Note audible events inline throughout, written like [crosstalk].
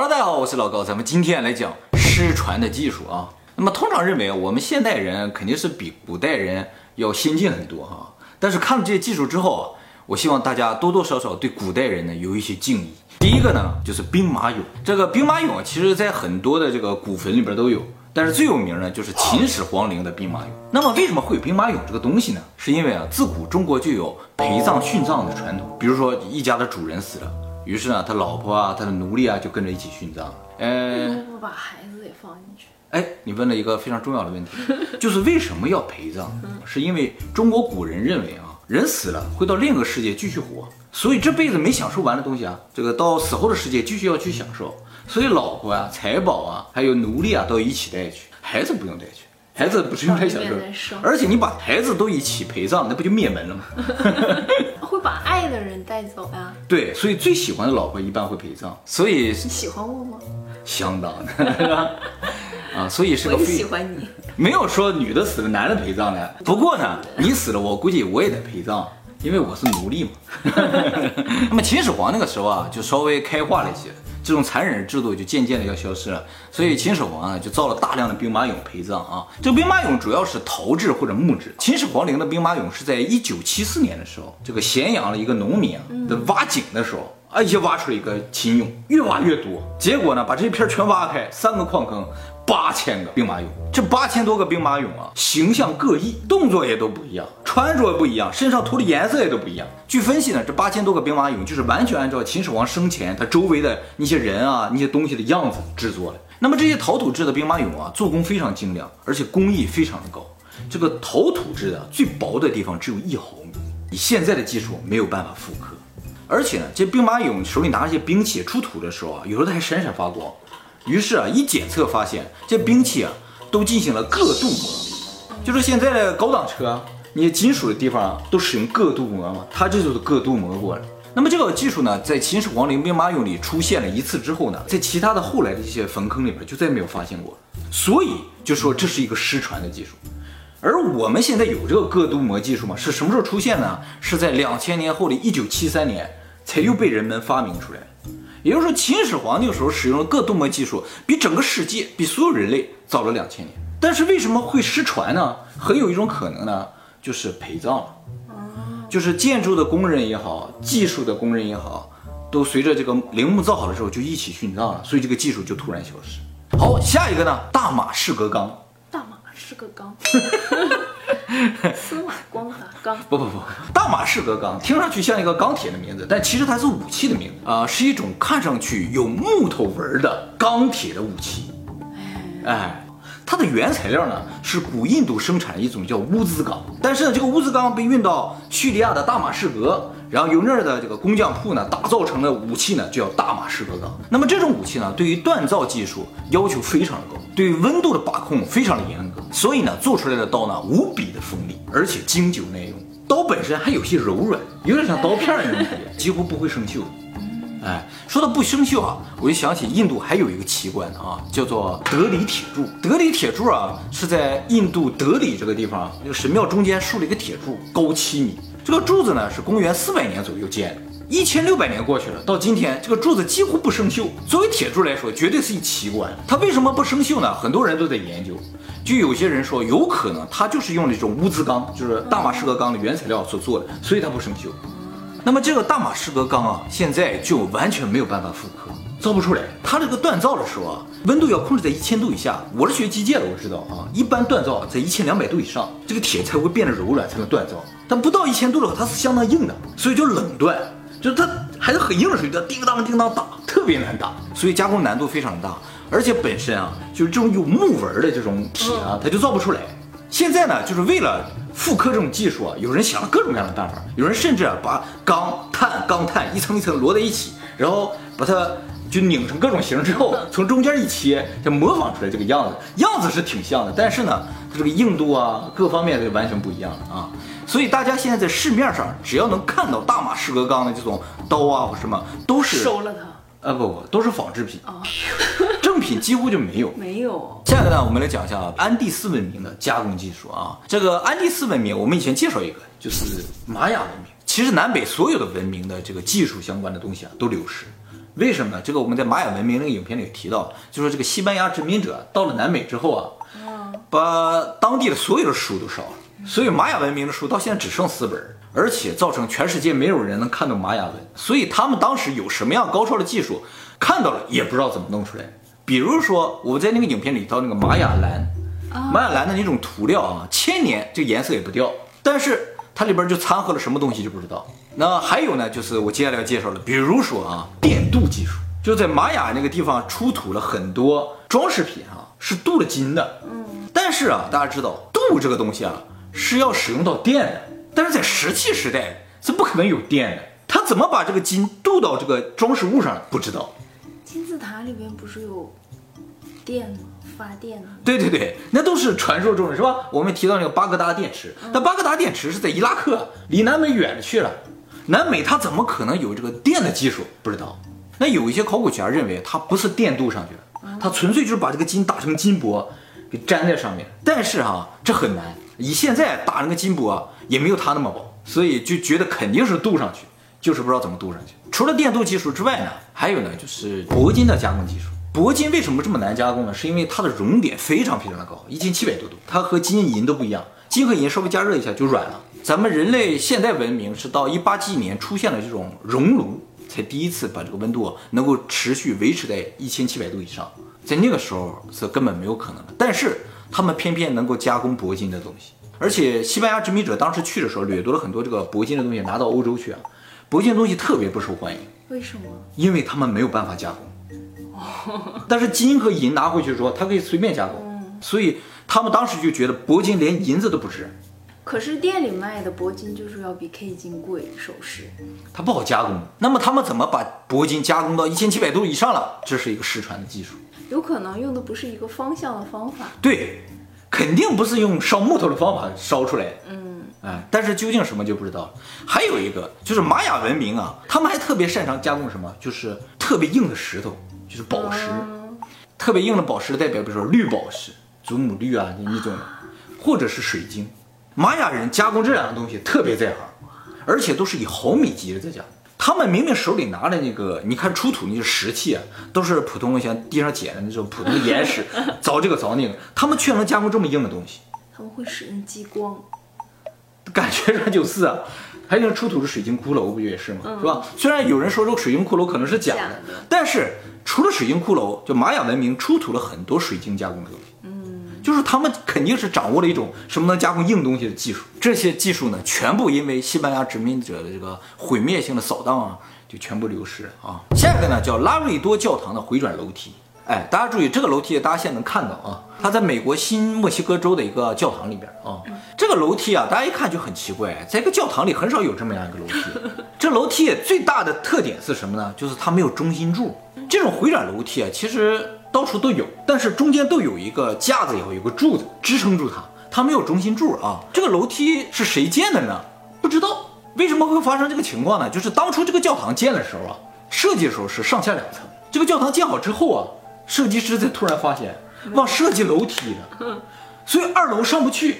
Hello，大家好，我是老高，咱们今天来讲失传的技术啊。那么通常认为，我们现代人肯定是比古代人要先进很多哈。但是看了这些技术之后啊，我希望大家多多少少对古代人呢有一些敬意。第一个呢，就是兵马俑。这个兵马俑，其实在很多的这个古坟里边都有。但是最有名呢，就是秦始皇陵的兵马俑。那么为什么会有兵马俑这个东西呢？是因为啊，自古中国就有陪葬殉葬的传统。比如说一家的主人死了，于是呢，他老婆啊，他的奴隶啊，就跟着一起殉葬。呃，不把孩子也放进去？哎，你问了一个非常重要的问题，[laughs] 就是为什么要陪葬？是因为中国古人认为啊，人死了会到另一个世界继续活，所以这辈子没享受完的东西啊，这个到死后的世界继续要去享受。所以老婆啊、财宝啊，还有奴隶啊，都一起带去，孩子不用带去。孩子不是用来享受，而且你把孩子都一起陪葬，那不就灭门了吗？[laughs] 会把爱的人带走呀。对，所以最喜欢的老婆一般会陪葬。所以你喜欢我吗？相当的啊，所以是个。我喜欢你。没有说女的死了男的陪葬的。不过呢，你死了，我估计我也得陪葬，因为我是奴隶嘛。[laughs] [laughs] 那么秦始皇那个时候啊，就稍微开化了一些。这种残忍的制度就渐渐的要消失了，所以秦始皇啊就造了大量的兵马俑陪葬啊。这个兵马俑主要是陶制或者木制。秦始皇陵的兵马俑是在一九七四年的时候，这个咸阳的一个农民啊在挖井的时候，啊一下挖出了一个秦俑，越挖越多，结果呢把这一片全挖开，三个矿坑。八千个兵马俑，这八千多个兵马俑啊，形象各异，动作也都不一样，穿着不一样，身上涂的颜色也都不一样。据分析呢，这八千多个兵马俑就是完全按照秦始皇生前他周围的那些人啊、那些东西的样子制作的。那么这些陶土制的兵马俑啊，做工非常精良，而且工艺非常的高。这个陶土制的最薄的地方只有一毫米，以现在的技术没有办法复刻。而且呢，这兵马俑手里拿着些兵器出土的时候啊，有时候它还闪闪发光。于是啊，一检测发现，这兵器啊都进行了铬镀膜，就是现在的高档车，你金属的地方都使用铬镀膜嘛，它这就是铬镀膜过的。那么这个技术呢，在秦始皇陵兵马俑里出现了一次之后呢，在其他的后来的一些坟坑里边就再没有发现过，所以就说这是一个失传的技术。而我们现在有这个铬镀膜技术吗？是什么时候出现呢？是在两千年后的一九七三年才又被人们发明出来。也就是说，秦始皇那个时候使用的各镀膜技术，比整个世界、比所有人类早了两千年。但是为什么会失传呢？很有一种可能呢，就是陪葬了。就是建筑的工人也好，技术的工人也好，都随着这个陵墓造好的时候就一起殉葬了，所以这个技术就突然消失。好，下一个呢，大马士革钢。大马士革钢。[laughs] [laughs] 司马光的钢不不不，大马士革钢听上去像一个钢铁的名字，但其实它是武器的名字啊，是一种看上去有木头纹的钢铁的武器。哎，它的原材料呢是古印度生产一种叫乌兹钢，但是呢这个乌兹钢被运到叙利亚的大马士革。然后由那儿的这个工匠铺呢，打造成的武器呢，就叫大马士革钢。那么这种武器呢，对于锻造技术要求非常的高，对于温度的把控非常的严格，所以呢，做出来的刀呢，无比的锋利，而且经久耐用。刀本身还有些柔软，有点像刀片儿那种感觉，几乎不会生锈。哎，说到不生锈啊，我就想起印度还有一个奇观啊，叫做德里铁柱。德里铁柱啊，是在印度德里这个地方，那个神庙中间竖了一个铁柱，高七米。这个柱子呢是公元四百年左右建的，一千六百年过去了，到今天这个柱子几乎不生锈。作为铁柱来说，绝对是一奇观。它为什么不生锈呢？很多人都在研究，就有些人说，有可能它就是用那种乌兹钢，就是大马士革钢的原材料所做的，所以它不生锈。那么这个大马士革钢啊，现在就完全没有办法复刻，造不出来。它这个锻造的时候啊，温度要控制在一千度以下。我是学机械的，我知道啊，一般锻造在一千两百度以上，这个铁才会变得柔软，才能锻造。但不到一千度的话，它是相当硬的，所以叫冷锻，就是它还是很硬的水它叮当叮当打，特别难打，所以加工难度非常大。而且本身啊，就是这种有木纹的这种铁啊，它就造不出来。现在呢，就是为了复刻这种技术啊，有人想了各种各样的办法，有人甚至啊把钢碳、钢碳一层一层摞在一起，然后把它就拧成各种形之后，从中间一切，就模仿出来这个样子，样子是挺像的，但是呢，它这个硬度啊，各方面就完全不一样了啊。所以大家现在在市面上，只要能看到大马士革钢的这种刀啊或什么，都是收了它。啊不不，都是仿制品啊，正品几乎就没有。[laughs] 没有。下一个呢，我们来讲一下安第斯文明的加工技术啊。这个安第斯文明，我们以前介绍一个，就是玛雅文明。其实南北所有的文明的这个技术相关的东西啊，都流失。为什么呢？这个我们在玛雅文明那个影片里有提到，就说这个西班牙殖民者到了南美之后啊，把当地的所有的书都烧了，所以玛雅文明的书到现在只剩四本儿，而且造成全世界没有人能看懂玛雅文，所以他们当时有什么样高超的技术，看到了也不知道怎么弄出来。比如说我在那个影片里到那个玛雅蓝，玛雅蓝的那种涂料啊，千年这颜色也不掉，但是它里边就掺和了什么东西就不知道。那还有呢，就是我接下来要介绍的，比如说啊，电镀技术，就在玛雅那个地方出土了很多装饰品啊，是镀了金的。嗯，但是啊，大家知道镀这个东西啊是要使用到电的，但是在石器时代是不可能有电的，它怎么把这个金镀到这个装饰物上不知道。金字塔里边不是有电吗？发电的。对对对，那都是传说中的是吧？我们提到那个巴格达电池，但巴格达电池是在伊拉克，离南美远了去了。南美它怎么可能有这个电的技术？不知道。那有一些考古学家认为它不是电镀上去的，它纯粹就是把这个金打成金箔给粘在上面。但是哈、这很难，以现在打那个金箔啊也没有它那么薄，所以就觉得肯定是镀上去，就是不知道怎么镀上去。除了电镀技术之外呢，还有呢就是铂金的加工技术。铂金为什么这么难加工呢？是因为它的熔点非常非常的高，一千七百多度，它和金银都不一样，金和银稍微加热一下就软了。咱们人类现代文明是到一八七几年出现了这种熔炉，才第一次把这个温度能够持续维持在一千七百度以上，在那个时候是根本没有可能的。但是他们偏偏能够加工铂金的东西，而且西班牙殖民者当时去的时候掠夺了很多这个铂金的东西拿到欧洲去啊，铂金的东西特别不受欢迎。为什么？因为他们没有办法加工。[laughs] 但是金和银拿回去之后，它可以随便加工，所以他们当时就觉得铂金连银子都不值，可是店里卖的铂金就是要比 K 金贵，首饰。它不好加工。那么他们怎么把铂金加工到一千七百度以上了？这是一个失传的技术。有可能用的不是一个方向的方法。对，肯定不是用烧木头的方法烧出来的。嗯，哎，但是究竟什么就不知道了。还有一个就是玛雅文明啊，他们还特别擅长加工什么？就是特别硬的石头，就是宝石。特别硬的宝石代表，比如说绿宝石、祖母绿啊那种，或者是水晶。玛雅人加工这两个东西特别在行，而且都是以毫米级的在加工。他们明明手里拿的那个，你看出土那些石器啊，都是普通的像地上捡的那种普通的岩石，[laughs] 凿这个凿那个，他们却能加工这么硬的东西，他们会使用激光，感觉上就是啊。还有那出土的水晶骷髅不就也是吗？是吧？虽然有人说这个水晶骷髅可能是假的，假的但是除了水晶骷髅，就玛雅文明出土了很多水晶加工的东西。嗯，就是他们肯定是掌握了一种什么能加工硬东西的技术。这些技术呢，全部因为西班牙殖民者的这个毁灭性的扫荡啊，就全部流失了啊。下一个呢，叫拉瑞多教堂的回转楼梯。哎，大家注意，这个楼梯大家现在能看到啊，它在美国新墨西哥州的一个教堂里边啊。这个楼梯啊，大家一看就很奇怪，在一个教堂里很少有这么样一个楼梯。[laughs] 这楼梯最大的特点是什么呢？就是它没有中心柱。这种回转楼梯啊，其实到处都有，但是中间都有一个架子，也会有个柱子支撑住它，它没有中心柱啊。这个楼梯是谁建的呢？不知道。为什么会发生这个情况呢？就是当初这个教堂建的时候啊，设计的时候是上下两层。这个教堂建好之后啊，设计师才突然发现忘设计楼梯了，所以二楼上不去。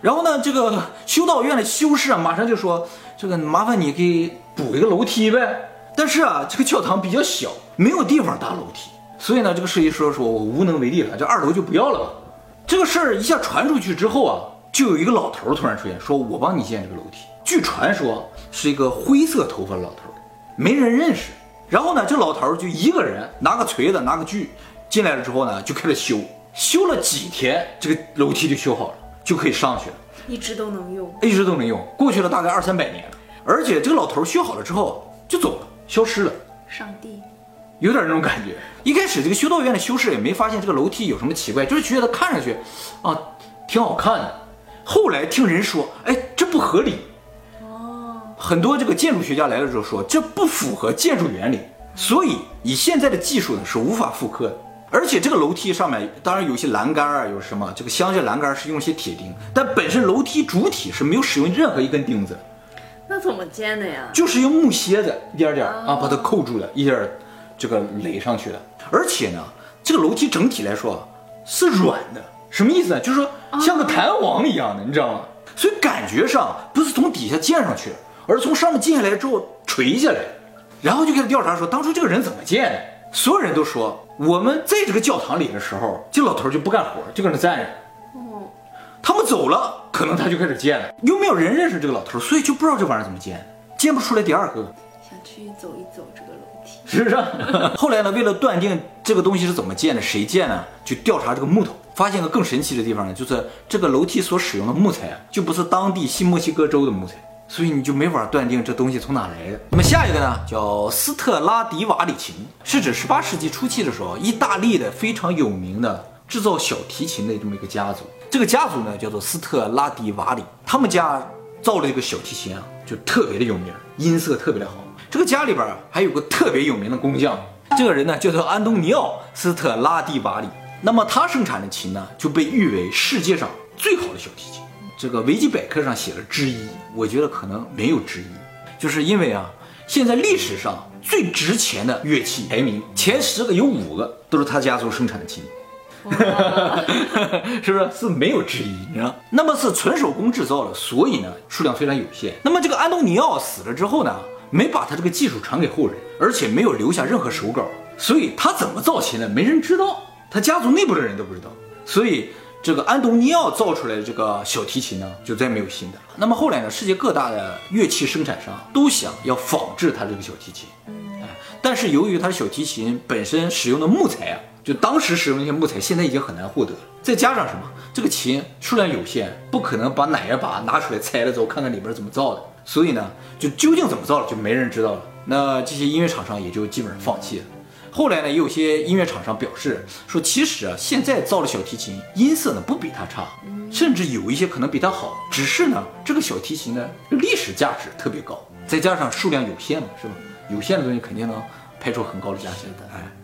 然后呢，这个修道院的修士啊，马上就说：“这个麻烦你给补一个楼梯呗。”但是啊，这个教堂比较小，没有地方搭楼梯，所以呢，这个设计师说：“我无能为力了，这二楼就不要了吧。”这个事儿一下传出去之后啊，就有一个老头突然出现，说：“我帮你建这个楼梯。”据传说是一个灰色头发老头，没人认识。然后呢，这老头儿就一个人拿个锤子，拿个锯进来了之后呢，就开始修。修了几天，这个楼梯就修好了，就可以上去了。一直都能用。一直都能用，过去了大概二三百年了。而且这个老头儿修好了之后就走了，消失了，上帝，有点那种感觉。一开始这个修道院的修士也没发现这个楼梯有什么奇怪，就是觉得看上去啊挺好看的。后来听人说，哎，这不合理。很多这个建筑学家来了之后说，这不符合建筑原理，所以以现在的技术呢是无法复刻的。而且这个楼梯上面当然有一些栏杆啊，有什么这个镶下栏杆是用一些铁钉，但本身楼梯主体是没有使用任何一根钉子。那怎么建的呀？就是用木楔子一点点啊把它扣住的，一点儿这个垒上去的。而且呢，这个楼梯整体来说是软的，什么意思呢？就是说像个弹簧一样的，你知道吗？所以感觉上不是从底下建上去，而是从上面建下来之后垂下来。然后就开始调查说当初这个人怎么建的。所有人都说我们在这个教堂里的时候，这老头就不干活，就搁那站着。哦，他们走了，可能他就开始建了。又没有人认识这个老头，所以就不知道这玩意儿怎么建，建不出来第二个。想去走一走这个楼梯。[laughs] 是不是？后来呢，为了断定这个东西是怎么建的，谁建呢？就调查这个木头，发现个更神奇的地方呢，就是这个楼梯所使用的木材啊，就不是当地新墨西哥州的木材，所以你就没法断定这东西从哪来的。那么下一个呢，叫斯特拉迪瓦里琴，是指18世纪初期的时候，意大利的非常有名的制造小提琴的这么一个家族。这个家族呢，叫做斯特拉迪瓦里，他们家造了这个小提琴啊，就特别的有名，音色特别的好。这个家里边还有个特别有名的工匠，这个人呢叫做安东尼奥·斯特拉蒂瓦里。那么他生产的琴呢，就被誉为世界上最好的小提琴。这个维基百科上写了之一，我觉得可能没有之一，就是因为啊，现在历史上最值钱的乐器排名前十个有五个都是他家族生产的琴。[laughs] 是不是是没有之一？你知道，那么是纯手工制造的，所以呢数量非常有限。那么这个安东尼奥死了之后呢，没把他这个技术传给后人，而且没有留下任何手稿，所以他怎么造琴的没人知道，他家族内部的人都不知道。所以这个安东尼奥造出来的这个小提琴呢，就再没有新的了。那么后来呢，世界各大的乐器生产商都想要仿制他这个小提琴，哎，但是由于他小提琴本身使用的木材啊。就当时使用那些木材，现在已经很难获得了。再加上什么，这个琴数量有限，不可能把哪一把拿出来拆了之后看看里边怎么造的。所以呢，就究竟怎么造的，就没人知道了。那这些音乐厂商也就基本上放弃了。后来呢，也有些音乐厂商表示说，其实啊，现在造的小提琴音色呢不比它差，甚至有一些可能比它好。只是呢，这个小提琴呢历史价值特别高，再加上数量有限嘛，是吧？有限的东西肯定能拍出很高的价钱的，哎。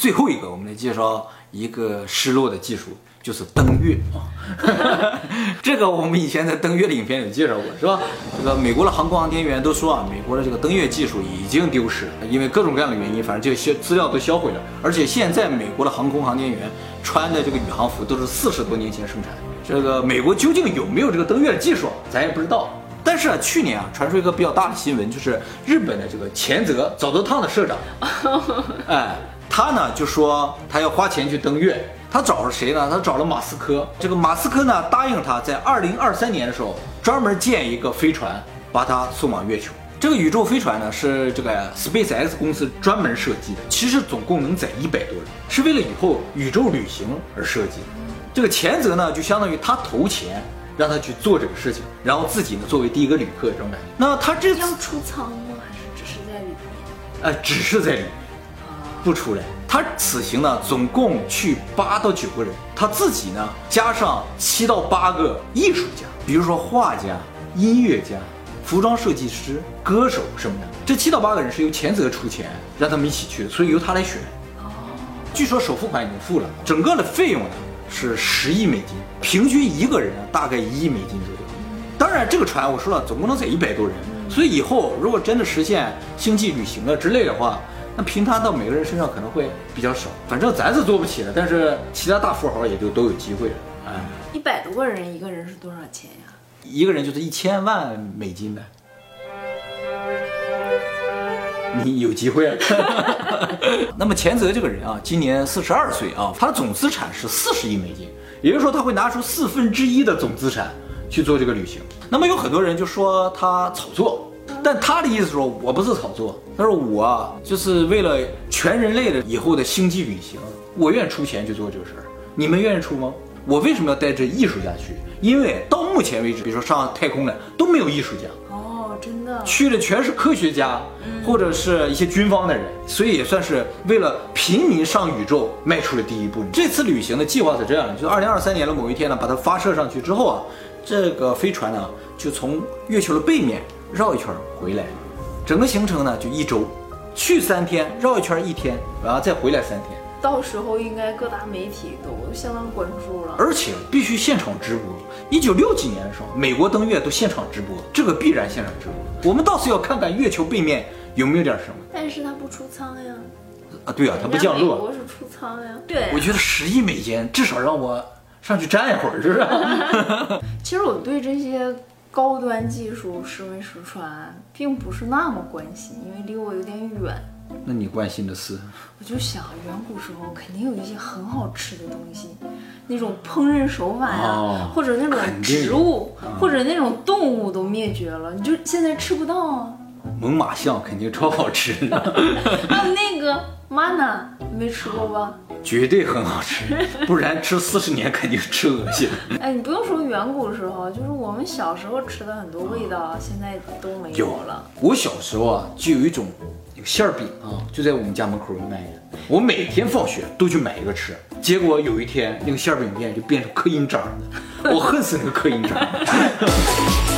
最后一个，我们来介绍一个失落的技术，就是登月啊。[laughs] 这个我们以前在登月的影片有介绍过，是吧？这个美国的航空航天员都说啊，美国的这个登月技术已经丢失了，因为各种各样的原因，反正这些资料都销毁了。而且现在美国的航空航天员穿的这个宇航服都是四十多年前生产的。这个美国究竟有没有这个登月的技术，咱也不知道。但是啊，去年啊，传出一个比较大的新闻，就是日本的这个前泽早稻汤的社长，[laughs] 哎。他呢就说他要花钱去登月，他找了谁呢？他找了马斯克。这个马斯克呢答应他在二零二三年的时候专门建一个飞船，把他送往月球。这个宇宙飞船呢是这个 Space X 公司专门设计的，其实总共能载一百多人，是为了以后宇宙旅行而设计的。这个前泽呢就相当于他投钱让他去做这个事情，然后自己呢作为第一个旅客这种感觉。那他这次要出舱吗？还是只是在里面？呃，只是在里面。不出来，他此行呢，总共去八到九个人，他自己呢加上七到八个艺术家，比如说画家、音乐家、服装设计师、歌手什么的。这七到八个人是由前泽出钱让他们一起去，所以由他来选。哦，据说首付款已经付了，整个的费用呢是十亿美金，平均一个人大概一亿美金左右。当然，这个船我说了，总共能载一百多人，所以以后如果真的实现星际旅行了之类的话。那平摊到每个人身上可能会比较少，反正咱是做不起了，但是其他大富豪也就都有机会了。哎，一百多个人，一个人是多少钱呀？一个人就是一千万美金呗。你有机会了。[laughs] 那么钱泽这个人啊，今年四十二岁啊，他的总资产是四十亿美金，也就是说他会拿出四分之一的总资产去做这个旅行。那么有很多人就说他炒作。但他的意思说，我不是炒作，他说我就是为了全人类的以后的星际旅行，我愿意出钱去做这个事儿。你们愿意出吗？我为什么要带着艺术家去？因为到目前为止，比如说上太空的都没有艺术家哦，真的去的全是科学家或者是一些军方的人，所以也算是为了平民上宇宙迈出了第一步。这次旅行的计划是这样的，就是二零二三年的某一天呢，把它发射上去之后啊，这个飞船呢就从月球的背面。绕一圈回来，整个行程呢就一周，去三天，绕一圈一天，然后再回来三天。到时候应该各大媒体都相当关注了，而且必须现场直播。一九六几年的时候，美国登月都现场直播，这个必然现场直播。我们倒是要看看月球背面有没有点什么？但是它不出舱呀，啊，对啊，它不降落美。国是出舱呀。对我，觉得十亿美金至少让我上去站一会儿，是不是？[laughs] 其实我对这些高端技术实没实传并不是那么关心，因为离我有点远。那你关心的是？我就想，远古时候肯定有一些很好吃的东西，那种烹饪手法呀、哦或者那种植物，或者那种动物都灭绝了，你就现在吃不到啊。猛犸象肯定超好吃的，还 [laughs] 有那个 mana，你没吃过吧？绝对很好吃，[laughs] 不然吃四十年肯定吃恶心。哎，你不用说远古时候，就是我们小时候吃的很多味道，现在都没有了。我小时候啊，就有一种那个馅儿饼啊，就在我们家门口卖的。我每天放学都去买一个吃，结果有一天那个馅儿饼店就变成刻印章了，我恨死那个刻印章。[laughs]